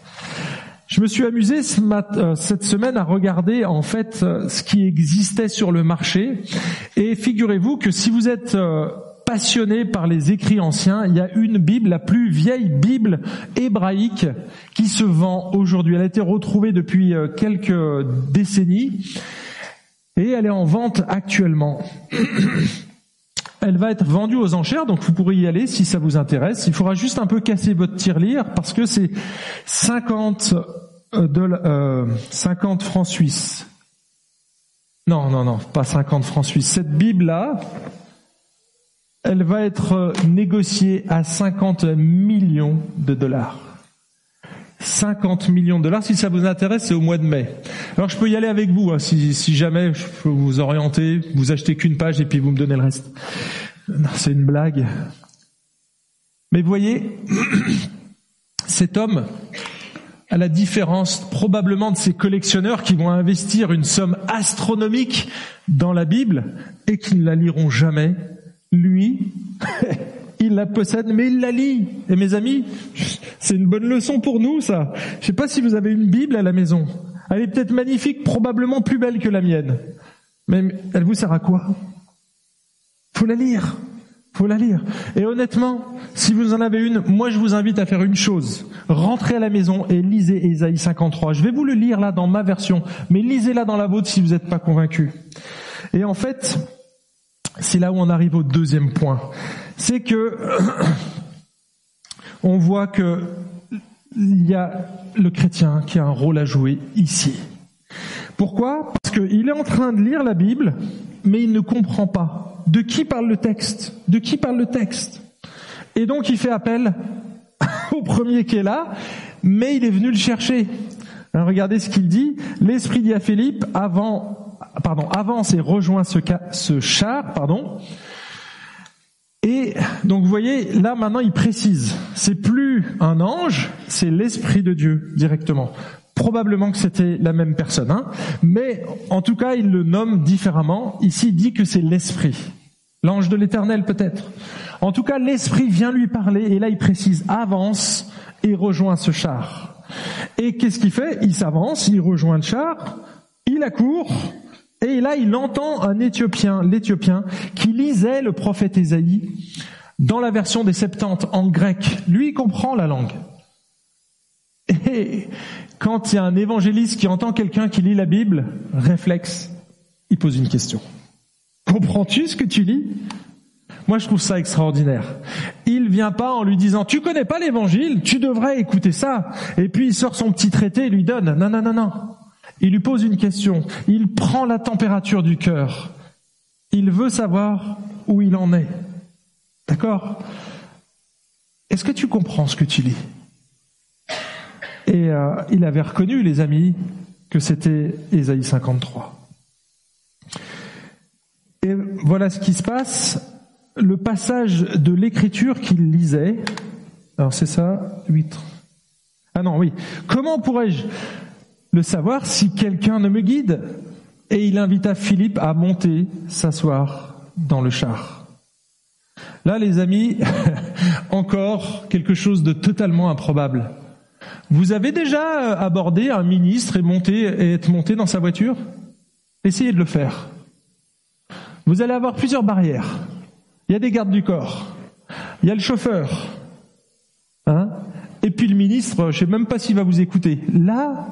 Je me suis amusé euh, cette semaine à regarder en fait euh, ce qui existait sur le marché. Et figurez-vous que si vous êtes euh, passionné par les écrits anciens, il y a une Bible, la plus vieille Bible hébraïque qui se vend aujourd'hui. Elle a été retrouvée depuis quelques décennies et elle est en vente actuellement. Elle va être vendue aux enchères, donc vous pourrez y aller si ça vous intéresse. Il faudra juste un peu casser votre tirelire parce que c'est 50 euh, 50 euh, francs suisses. Non, non, non, pas 50 francs suisses. Cette Bible-là, elle va être négociée à 50 millions de dollars. 50 millions de dollars. Si ça vous intéresse, c'est au mois de mai. Alors je peux y aller avec vous, hein, si, jamais je peux vous orienter, vous achetez qu'une page et puis vous me donnez le reste. C'est une blague. Mais voyez, cet homme, à la différence probablement de ces collectionneurs qui vont investir une somme astronomique dans la Bible et qui ne la liront jamais, lui, il la possède, mais il la lit. Et mes amis, c'est une bonne leçon pour nous, ça. Je sais pas si vous avez une Bible à la maison. Elle est peut-être magnifique, probablement plus belle que la mienne. Mais elle vous sert à quoi? Faut la lire. Faut la lire. Et honnêtement, si vous en avez une, moi je vous invite à faire une chose. Rentrez à la maison et lisez Ésaïe 53. Je vais vous le lire là dans ma version, mais lisez-la dans la vôtre si vous n'êtes pas convaincu. Et en fait, c'est là où on arrive au deuxième point c'est que on voit que il y a le chrétien qui a un rôle à jouer ici. Pourquoi? Parce qu'il est en train de lire la Bible, mais il ne comprend pas. De qui parle le texte? De qui parle le texte? Et donc il fait appel au premier qui est là, mais il est venu le chercher. regardez ce qu'il dit. L'esprit dit à Philippe, avant, pardon, avance et rejoint ce, ce char, pardon. Et donc vous voyez, là maintenant il précise, c'est plus un ange, c'est l'Esprit de Dieu directement. Probablement que c'était la même personne, hein mais en tout cas il le nomme différemment. Ici il dit que c'est l'Esprit. L'ange de l'Éternel peut-être. En tout cas l'Esprit vient lui parler et là il précise, avance et rejoint ce char. Et qu'est-ce qu'il fait? Il s'avance, il rejoint le char, il accourt, et là, il entend un Éthiopien, l'Éthiopien, qui lisait le prophète Ésaïe dans la version des Septante en grec. Lui, il comprend la langue. Et quand il y a un évangéliste qui entend quelqu'un qui lit la Bible, réflexe, il pose une question. Comprends-tu ce que tu lis? Moi, je trouve ça extraordinaire. Il vient pas en lui disant, tu connais pas l'évangile, tu devrais écouter ça. Et puis il sort son petit traité et lui donne. Non, non, non, non. Il lui pose une question. Il prend la température du cœur. Il veut savoir où il en est. D'accord? Est-ce que tu comprends ce que tu lis? Et euh, il avait reconnu, les amis, que c'était Ésaïe 53. Et voilà ce qui se passe. Le passage de l'écriture qu'il lisait, alors c'est ça, 8. Ah non, oui. Comment pourrais-je le savoir si quelqu'un ne me guide. Et il invita Philippe à monter, s'asseoir dans le char. Là, les amis, encore quelque chose de totalement improbable. Vous avez déjà abordé un ministre et monté et être monté dans sa voiture? Essayez de le faire. Vous allez avoir plusieurs barrières. Il y a des gardes du corps. Il y a le chauffeur. Et puis le ministre, je sais même pas s'il va vous écouter. Là,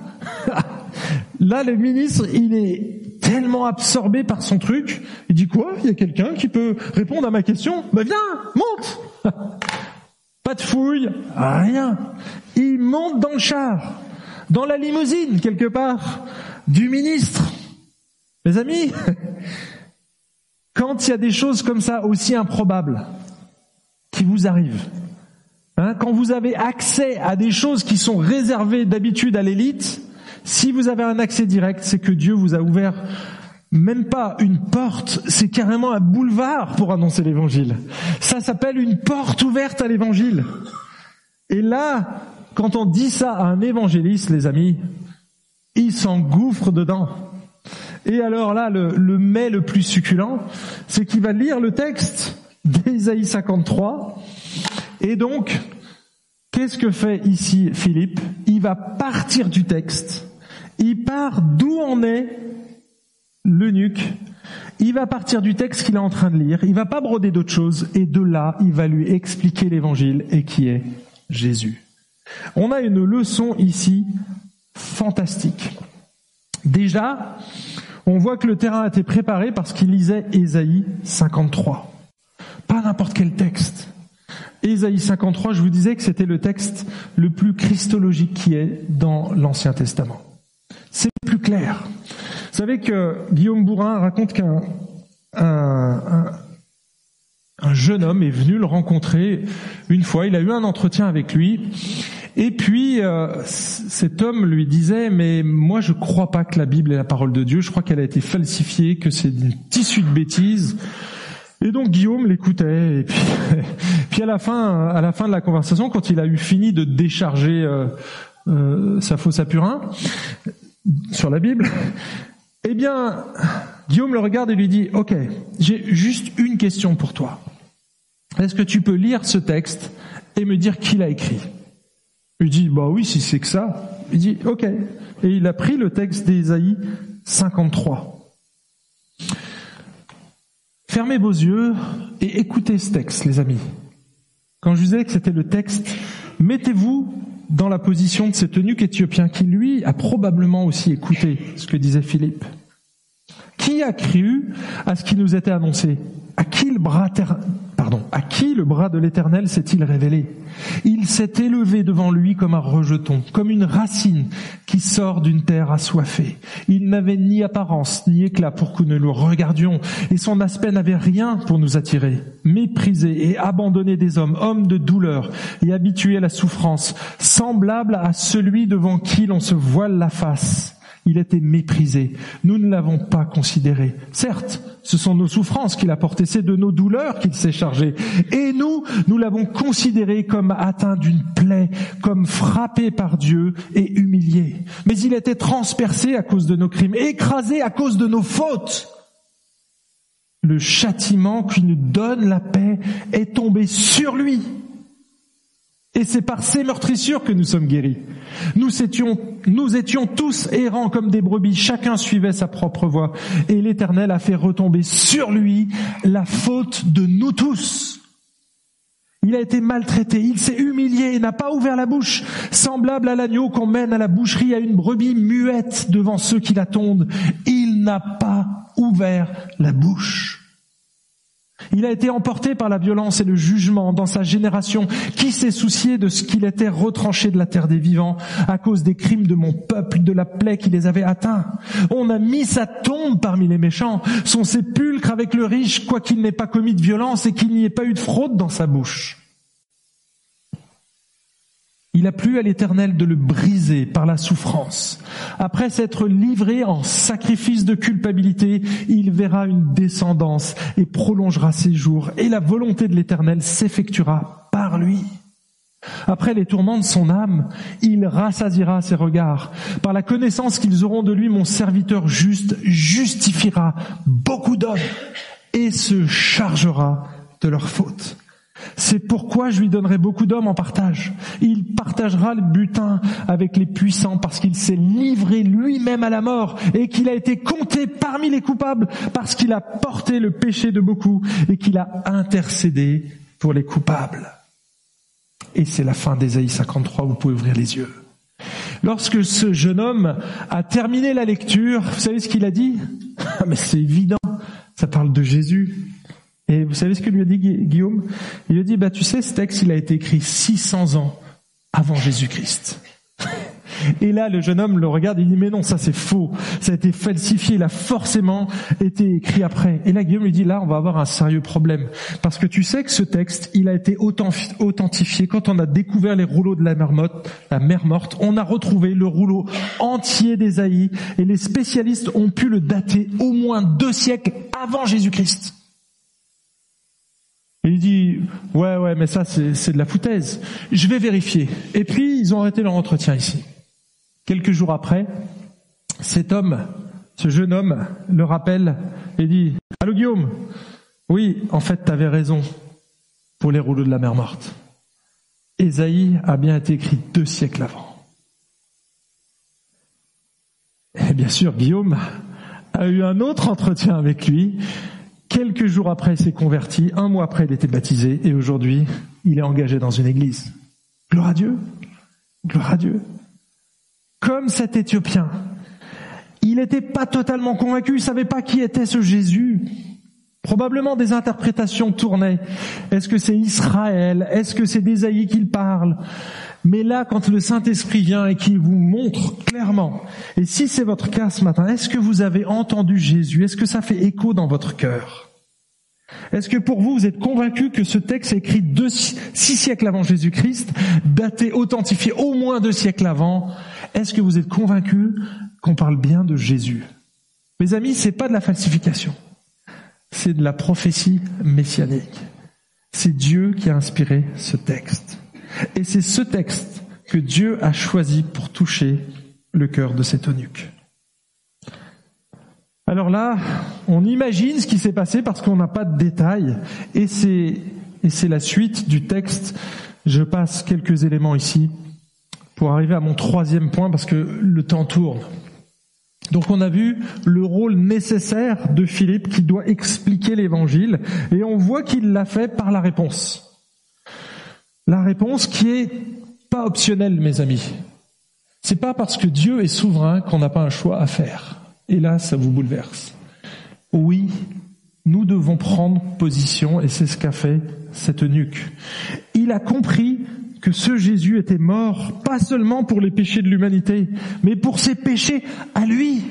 là, le ministre, il est tellement absorbé par son truc. Il dit quoi? Il y a quelqu'un qui peut répondre à ma question? Ben viens, monte. pas de fouille, rien. Il monte dans le char, dans la limousine quelque part du ministre. Mes amis, quand il y a des choses comme ça aussi improbables qui vous arrivent, Hein, quand vous avez accès à des choses qui sont réservées d'habitude à l'élite, si vous avez un accès direct, c'est que Dieu vous a ouvert même pas une porte, c'est carrément un boulevard pour annoncer l'évangile. Ça s'appelle une porte ouverte à l'évangile. Et là, quand on dit ça à un évangéliste, les amis, il s'engouffre dedans. Et alors là, le, le mets le plus succulent, c'est qu'il va lire le texte d'Ésaïe 53, et donc, qu'est-ce que fait ici Philippe? Il va partir du texte. Il part d'où en est l'eunuque. Il va partir du texte qu'il est en train de lire. Il va pas broder d'autres choses. Et de là, il va lui expliquer l'évangile et qui est Jésus. On a une leçon ici fantastique. Déjà, on voit que le terrain a été préparé parce qu'il lisait Ésaïe 53. Pas n'importe quel texte. Ésaïe 53, je vous disais que c'était le texte le plus christologique qui est dans l'Ancien Testament. C'est plus clair. Vous savez que Guillaume Bourrin raconte qu'un un, jeune homme est venu le rencontrer une fois, il a eu un entretien avec lui, et puis euh, cet homme lui disait, mais moi je crois pas que la Bible est la parole de Dieu, je crois qu'elle a été falsifiée, que c'est une tissu de bêtises. Et donc Guillaume l'écoutait et puis, puis à la fin, de la conversation, quand il a eu fini de décharger euh, euh, sa fausse à Purin sur la Bible, eh bien Guillaume le regarde et lui dit "Ok, j'ai juste une question pour toi. Est-ce que tu peux lire ce texte et me dire qui l'a écrit? Il dit "Bah oui, si c'est que ça." Il dit "Ok." Et il a pris le texte d'Ésaïe 53. Fermez vos yeux et écoutez ce texte, les amis. Quand je disais que c'était le texte, mettez-vous dans la position de cet eunuque éthiopien qui, lui, a probablement aussi écouté ce que disait Philippe. Qui a cru à ce qui nous était annoncé? À qui le bras pardon, à qui le bras de l'Éternel s'est-il révélé? Il s'est élevé devant lui comme un rejeton, comme une racine qui sort d'une terre assoiffée. Il n'avait ni apparence ni éclat pour que nous le regardions, et son aspect n'avait rien pour nous attirer. Méprisé et abandonné des hommes, homme de douleur et habitué à la souffrance, semblable à celui devant qui l'on se voile la face. Il était méprisé. Nous ne l'avons pas considéré. Certes, ce sont nos souffrances qu'il a portées, c'est de nos douleurs qu'il s'est chargé. Et nous, nous l'avons considéré comme atteint d'une plaie, comme frappé par Dieu et humilié. Mais il était transpercé à cause de nos crimes, écrasé à cause de nos fautes. Le châtiment qui nous donne la paix est tombé sur lui. Et c'est par ces meurtrissures que nous sommes guéris. Nous étions, tous errants comme des brebis, chacun suivait sa propre voie. Et l'Éternel a fait retomber sur lui la faute de nous tous. Il a été maltraité, il s'est humilié et n'a pas ouvert la bouche, semblable à l'agneau qu'on mène à la boucherie à une brebis muette devant ceux qui l'attendent. Il n'a pas ouvert la bouche. Il a été emporté par la violence et le jugement dans sa génération. Qui s'est soucié de ce qu'il était retranché de la terre des vivants à cause des crimes de mon peuple, de la plaie qui les avait atteints On a mis sa tombe parmi les méchants, son sépulcre avec le riche, quoiqu'il n'ait pas commis de violence et qu'il n'y ait pas eu de fraude dans sa bouche. Il a plu à l'Éternel de le briser par la souffrance. Après s'être livré en sacrifice de culpabilité, il verra une descendance et prolongera ses jours, et la volonté de l'Éternel s'effectuera par lui. Après les tourments de son âme, il rassasira ses regards. Par la connaissance qu'ils auront de lui, mon serviteur juste justifiera beaucoup d'hommes et se chargera de leurs fautes. C'est pourquoi je lui donnerai beaucoup d'hommes en partage. Il partagera le butin avec les puissants parce qu'il s'est livré lui-même à la mort et qu'il a été compté parmi les coupables parce qu'il a porté le péché de beaucoup et qu'il a intercédé pour les coupables. Et c'est la fin d'Ésaïe 53, vous pouvez ouvrir les yeux. Lorsque ce jeune homme a terminé la lecture, vous savez ce qu'il a dit? Ah, Mais c'est évident, ça parle de Jésus. Et vous savez ce que lui a dit Guillaume? Il lui a dit, bah, tu sais, ce texte, il a été écrit 600 ans avant Jésus-Christ. Et là, le jeune homme le regarde, il dit, mais non, ça c'est faux, ça a été falsifié, il a forcément été écrit après. Et là, Guillaume lui dit, là, on va avoir un sérieux problème. Parce que tu sais que ce texte, il a été authentifié quand on a découvert les rouleaux de la mer morte, la mer morte, on a retrouvé le rouleau entier d'Ésaïe, et les spécialistes ont pu le dater au moins deux siècles avant Jésus-Christ. Et il dit, ouais, ouais, mais ça, c'est de la foutaise. Je vais vérifier. Et puis, ils ont arrêté leur entretien ici. Quelques jours après, cet homme, ce jeune homme, le rappelle et dit, allô Guillaume, oui, en fait, tu avais raison pour les rouleaux de la mer morte. Ésaïe a bien été écrit deux siècles avant. Et bien sûr, Guillaume a eu un autre entretien avec lui Quelques jours après, il s'est converti. Un mois après, il était baptisé. Et aujourd'hui, il est engagé dans une église. Gloire à Dieu. Gloire à Dieu. Comme cet Éthiopien. Il n'était pas totalement convaincu. Il savait pas qui était ce Jésus. Probablement des interprétations tournaient. Est-ce que c'est Israël? Est-ce que c'est d'Ésaïe qu'il parle? Mais là, quand le Saint-Esprit vient et qu'il vous montre clairement, et si c'est votre cas ce matin, est-ce que vous avez entendu Jésus? Est-ce que ça fait écho dans votre cœur? Est-ce que pour vous, vous êtes convaincu que ce texte est écrit six siècles avant Jésus-Christ, daté, authentifié au moins deux siècles avant? Est-ce que vous êtes convaincu qu'on parle bien de Jésus? Mes amis, c'est pas de la falsification, c'est de la prophétie messianique. C'est Dieu qui a inspiré ce texte. Et c'est ce texte que Dieu a choisi pour toucher le cœur de cet eunuque. Alors là, on imagine ce qui s'est passé parce qu'on n'a pas de détails. Et c'est, et c'est la suite du texte. Je passe quelques éléments ici pour arriver à mon troisième point parce que le temps tourne. Donc on a vu le rôle nécessaire de Philippe qui doit expliquer l'évangile et on voit qu'il l'a fait par la réponse. La réponse qui est pas optionnelle, mes amis. C'est pas parce que Dieu est souverain qu'on n'a pas un choix à faire. Et là, ça vous bouleverse. Oui, nous devons prendre position et c'est ce qu'a fait cet eunuque. Il a compris que ce Jésus était mort pas seulement pour les péchés de l'humanité, mais pour ses péchés à lui.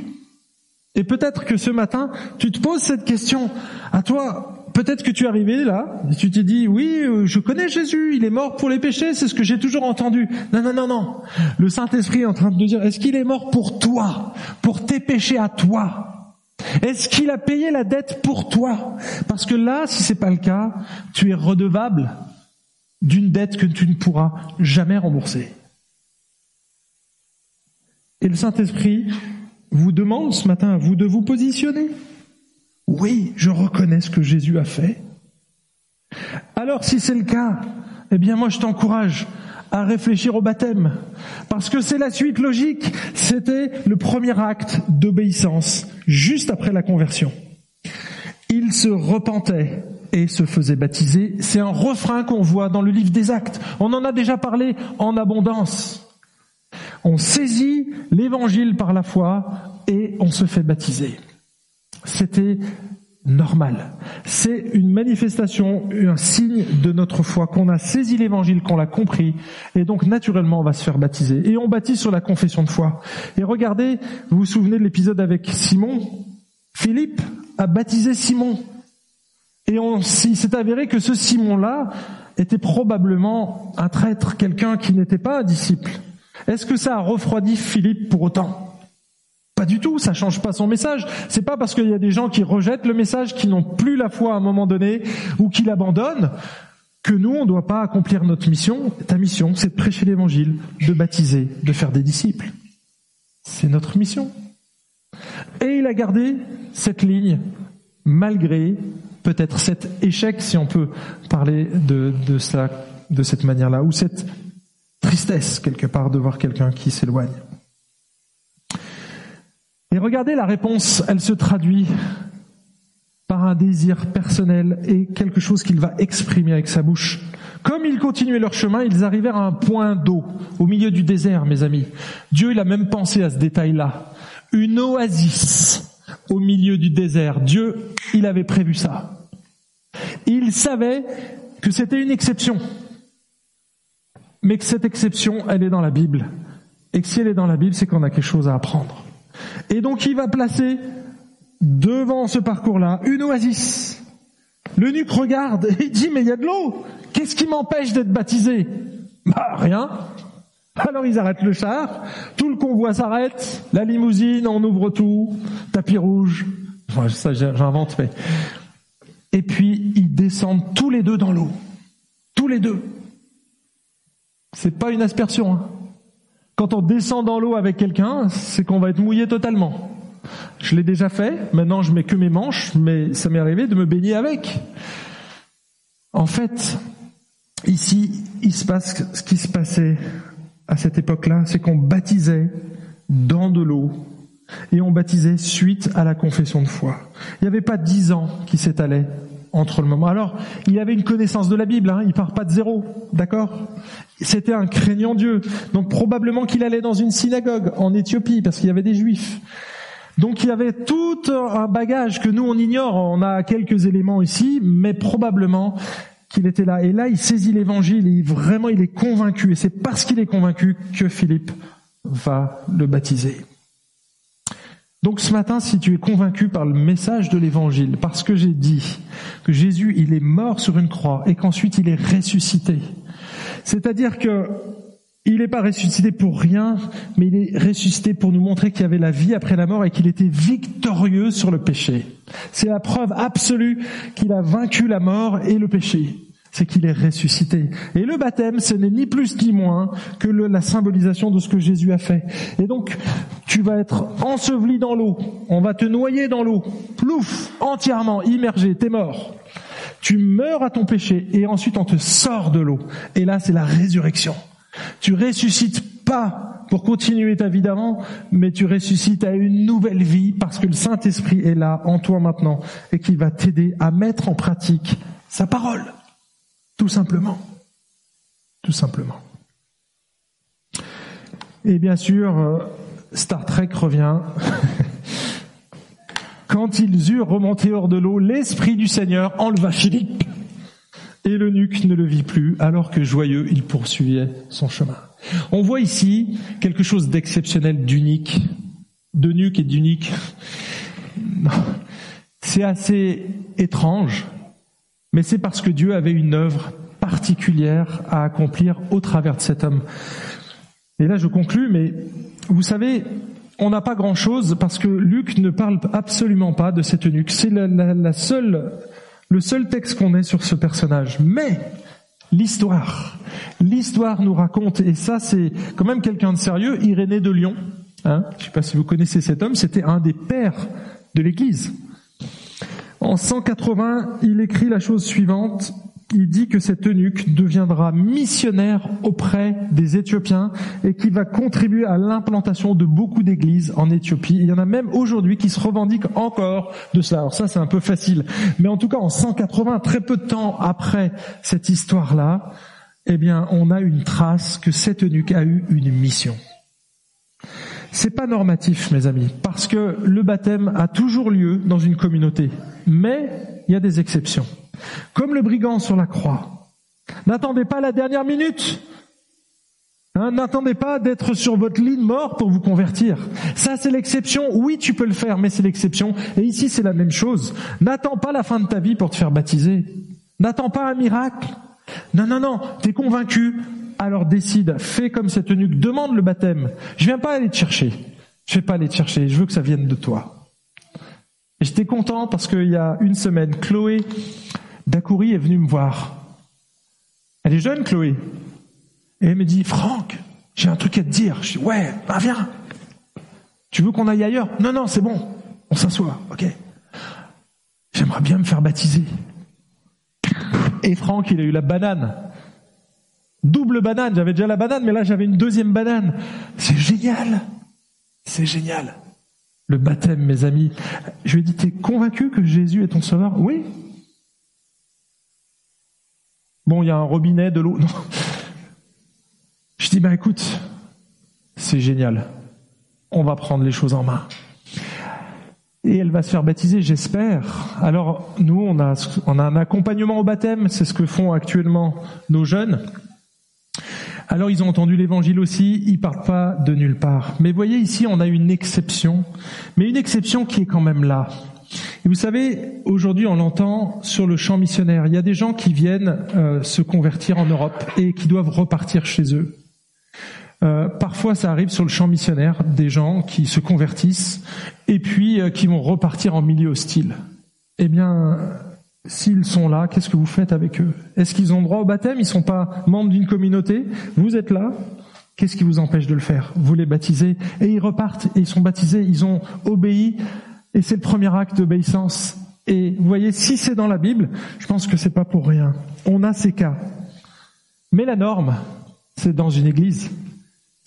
Et peut-être que ce matin, tu te poses cette question. À toi, peut-être que tu es arrivé là, et tu t'es dit, oui, euh, je connais Jésus, il est mort pour les péchés, c'est ce que j'ai toujours entendu. Non, non, non, non. Le Saint-Esprit est en train de nous dire, est-ce qu'il est mort pour toi pour tes péchés à toi? Est-ce qu'il a payé la dette pour toi? Parce que là, si c'est pas le cas, tu es redevable d'une dette que tu ne pourras jamais rembourser. Et le Saint-Esprit vous demande ce matin à vous de vous positionner. Oui, je reconnais ce que Jésus a fait. Alors si c'est le cas, eh bien moi je t'encourage à réfléchir au baptême, parce que c'est la suite logique. C'était le premier acte d'obéissance, juste après la conversion. Il se repentait et se faisait baptiser. C'est un refrain qu'on voit dans le livre des actes. On en a déjà parlé en abondance. On saisit l'évangile par la foi et on se fait baptiser. C'était normal. C'est une manifestation, un signe de notre foi qu'on a saisi l'évangile, qu'on l'a compris, et donc naturellement on va se faire baptiser. Et on baptise sur la confession de foi. Et regardez, vous vous souvenez de l'épisode avec Simon? Philippe a baptisé Simon. Et on s'est avéré que ce Simon-là était probablement un traître, quelqu'un qui n'était pas un disciple. Est-ce que ça a refroidi Philippe pour autant? Pas du tout, ça change pas son message. C'est pas parce qu'il y a des gens qui rejettent le message, qui n'ont plus la foi à un moment donné, ou qui l'abandonnent, que nous, on doit pas accomplir notre mission. Ta mission, c'est de prêcher l'évangile, de baptiser, de faire des disciples. C'est notre mission. Et il a gardé cette ligne, malgré peut-être cet échec, si on peut parler de, de ça de cette manière-là, ou cette tristesse quelque part de voir quelqu'un qui s'éloigne. Et regardez la réponse, elle se traduit par un désir personnel et quelque chose qu'il va exprimer avec sa bouche. Comme ils continuaient leur chemin, ils arrivèrent à un point d'eau au milieu du désert, mes amis. Dieu, il a même pensé à ce détail-là. Une oasis au milieu du désert. Dieu, il avait prévu ça. Il savait que c'était une exception mais que cette exception, elle est dans la Bible. Et que si elle est dans la Bible, c'est qu'on a quelque chose à apprendre. Et donc il va placer devant ce parcours-là une oasis. Le nuque regarde et dit, mais il y a de l'eau. Qu'est-ce qui m'empêche d'être baptisé? Bah rien. Alors ils arrêtent le char, tout le convoi s'arrête, la limousine, on ouvre tout, tapis rouge. Ça j'invente, mais... Et puis ils descendent tous les deux dans l'eau. Tous les deux. C'est pas une aspersion. Hein. Quand on descend dans l'eau avec quelqu'un, c'est qu'on va être mouillé totalement. Je l'ai déjà fait. Maintenant, je mets que mes manches, mais ça m'est arrivé de me baigner avec. En fait, ici, il se passe ce qui se passait à cette époque-là, c'est qu'on baptisait dans de l'eau et on baptisait suite à la confession de foi. Il n'y avait pas dix ans qui s'étalaient entre le moment. Alors, il avait une connaissance de la Bible, hein, il part pas de zéro, d'accord? C'était un craignant Dieu. Donc probablement qu'il allait dans une synagogue en Éthiopie, parce qu'il y avait des juifs. Donc il y avait tout un bagage que nous on ignore, on a quelques éléments ici, mais probablement qu'il était là. Et là, il saisit l'évangile et vraiment il est convaincu. Et c'est parce qu'il est convaincu que Philippe va le baptiser. Donc ce matin, si tu es convaincu par le message de l'évangile, parce que j'ai dit que Jésus, il est mort sur une croix et qu'ensuite il est ressuscité, c'est-à-dire que il n'est pas ressuscité pour rien, mais il est ressuscité pour nous montrer qu'il y avait la vie après la mort et qu'il était victorieux sur le péché. C'est la preuve absolue qu'il a vaincu la mort et le péché c'est qu'il est ressuscité. Et le baptême, ce n'est ni plus ni moins que la symbolisation de ce que Jésus a fait. Et donc, tu vas être enseveli dans l'eau, on va te noyer dans l'eau, plouf, entièrement immergé, t'es mort. Tu meurs à ton péché et ensuite on te sort de l'eau. Et là, c'est la résurrection. Tu ressuscites pas pour continuer ta vie d'avant, mais tu ressuscites à une nouvelle vie parce que le Saint-Esprit est là en toi maintenant et qui va t'aider à mettre en pratique sa parole. Tout simplement. Tout simplement. Et bien sûr, euh, Star Trek revient. Quand ils eurent remonté hors de l'eau, l'Esprit du Seigneur enleva Philippe. Et le nuque ne le vit plus, alors que joyeux, il poursuivait son chemin. On voit ici quelque chose d'exceptionnel, d'unique, de nuque et d'unique. C'est assez étrange, mais c'est parce que Dieu avait une œuvre particulière à accomplir au travers de cet homme. Et là, je conclus, mais vous savez, on n'a pas grand-chose parce que Luc ne parle absolument pas de cette eunuque. C'est le seul texte qu'on ait sur ce personnage. Mais l'histoire, l'histoire nous raconte, et ça c'est quand même quelqu'un de sérieux, Irénée de Lyon. Hein Je ne sais pas si vous connaissez cet homme, c'était un des pères de l'Église. En 180, il écrit la chose suivante il dit que cet eunuque deviendra missionnaire auprès des Éthiopiens et qui va contribuer à l'implantation de beaucoup d'églises en Éthiopie. il y en a même aujourd'hui qui se revendiquent encore de ça. Alors ça, c'est un peu facile. Mais en tout cas, en 180, très peu de temps après cette histoire-là, eh bien, on a une trace que cet eunuque a eu une mission. C'est pas normatif, mes amis, parce que le baptême a toujours lieu dans une communauté. Mais il y a des exceptions. Comme le brigand sur la croix. N'attendez pas la dernière minute. Hein, n'attendez pas d'être sur votre lit mort pour vous convertir. Ça, c'est l'exception. Oui, tu peux le faire, mais c'est l'exception. Et ici, c'est la même chose. N'attends pas la fin de ta vie pour te faire baptiser. N'attends pas un miracle. Non, non, non. T'es convaincu. Alors décide. Fais comme cette eunuque. Demande le baptême. Je viens pas aller te chercher. Je vais pas aller te chercher. Je veux que ça vienne de toi. J'étais content parce qu'il y a une semaine, Chloé Dacoury est venue me voir. Elle est jeune, Chloé. Et elle me dit, Franck, j'ai un truc à te dire. Je dis, ouais, bah viens. Tu veux qu'on aille ailleurs? Non, non, c'est bon. On s'assoit, ok. J'aimerais bien me faire baptiser. Et Franck, il a eu la banane. Double banane. J'avais déjà la banane, mais là, j'avais une deuxième banane. C'est génial. C'est génial. Le baptême, mes amis. Je lui ai dit, t'es convaincu que Jésus est ton sauveur? Oui. Bon, il y a un robinet, de l'eau. Je dis, bah écoute, c'est génial. On va prendre les choses en main. Et elle va se faire baptiser, j'espère. Alors, nous, on a un accompagnement au baptême, c'est ce que font actuellement nos jeunes. Alors, ils ont entendu l'évangile aussi, ils partent pas de nulle part. Mais voyez, ici, on a une exception, mais une exception qui est quand même là. Et vous savez, aujourd'hui, on l'entend sur le champ missionnaire. Il y a des gens qui viennent euh, se convertir en Europe et qui doivent repartir chez eux. Euh, parfois, ça arrive sur le champ missionnaire, des gens qui se convertissent et puis euh, qui vont repartir en milieu hostile. Eh bien, s'ils sont là, qu'est-ce que vous faites avec eux? Est-ce qu'ils ont droit au baptême? Ils sont pas membres d'une communauté? Vous êtes là? Qu'est-ce qui vous empêche de le faire? Vous les baptisez et ils repartent et ils sont baptisés. Ils ont obéi et c'est le premier acte d'obéissance. Et vous voyez, si c'est dans la Bible, je pense que c'est pas pour rien. On a ces cas. Mais la norme, c'est dans une église.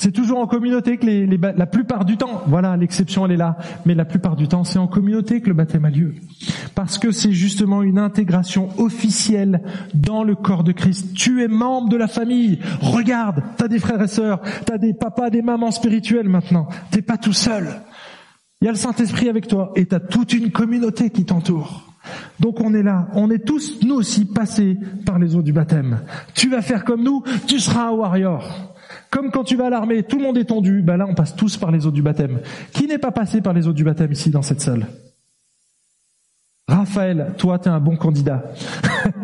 C'est toujours en communauté que les, la plupart du temps, voilà, l'exception elle est là, mais la plupart du temps, c'est en communauté que le baptême a lieu. Parce que c'est justement une intégration officielle dans le corps de Christ. Tu es membre de la famille. Regarde, t'as des frères et sœurs, t'as des papas, des mamans spirituels maintenant. T'es pas tout seul. Il y a le Saint-Esprit avec toi et tu as toute une communauté qui t'entoure. Donc on est là, on est tous, nous aussi, passés par les eaux du baptême. Tu vas faire comme nous, tu seras un warrior. Comme quand tu vas à l'armée, tout le monde est tendu, ben là on passe tous par les eaux du baptême. Qui n'est pas passé par les eaux du baptême ici dans cette salle? Raphaël, toi tu es un bon candidat.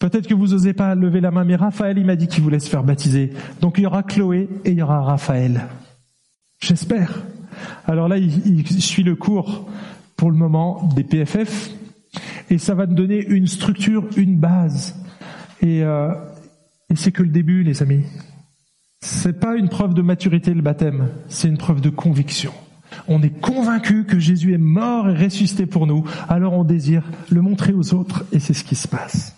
Peut-être que vous osez pas lever la main, mais Raphaël il m'a dit qu'il voulait se faire baptiser. Donc il y aura Chloé et il y aura Raphaël. J'espère. Alors là, il, suit le cours pour le moment des PFF et ça va nous donner une structure, une base. Et, euh, et c'est que le début, les amis. C'est pas une preuve de maturité le baptême, c'est une preuve de conviction. On est convaincu que Jésus est mort et ressuscité pour nous, alors on désire le montrer aux autres et c'est ce qui se passe.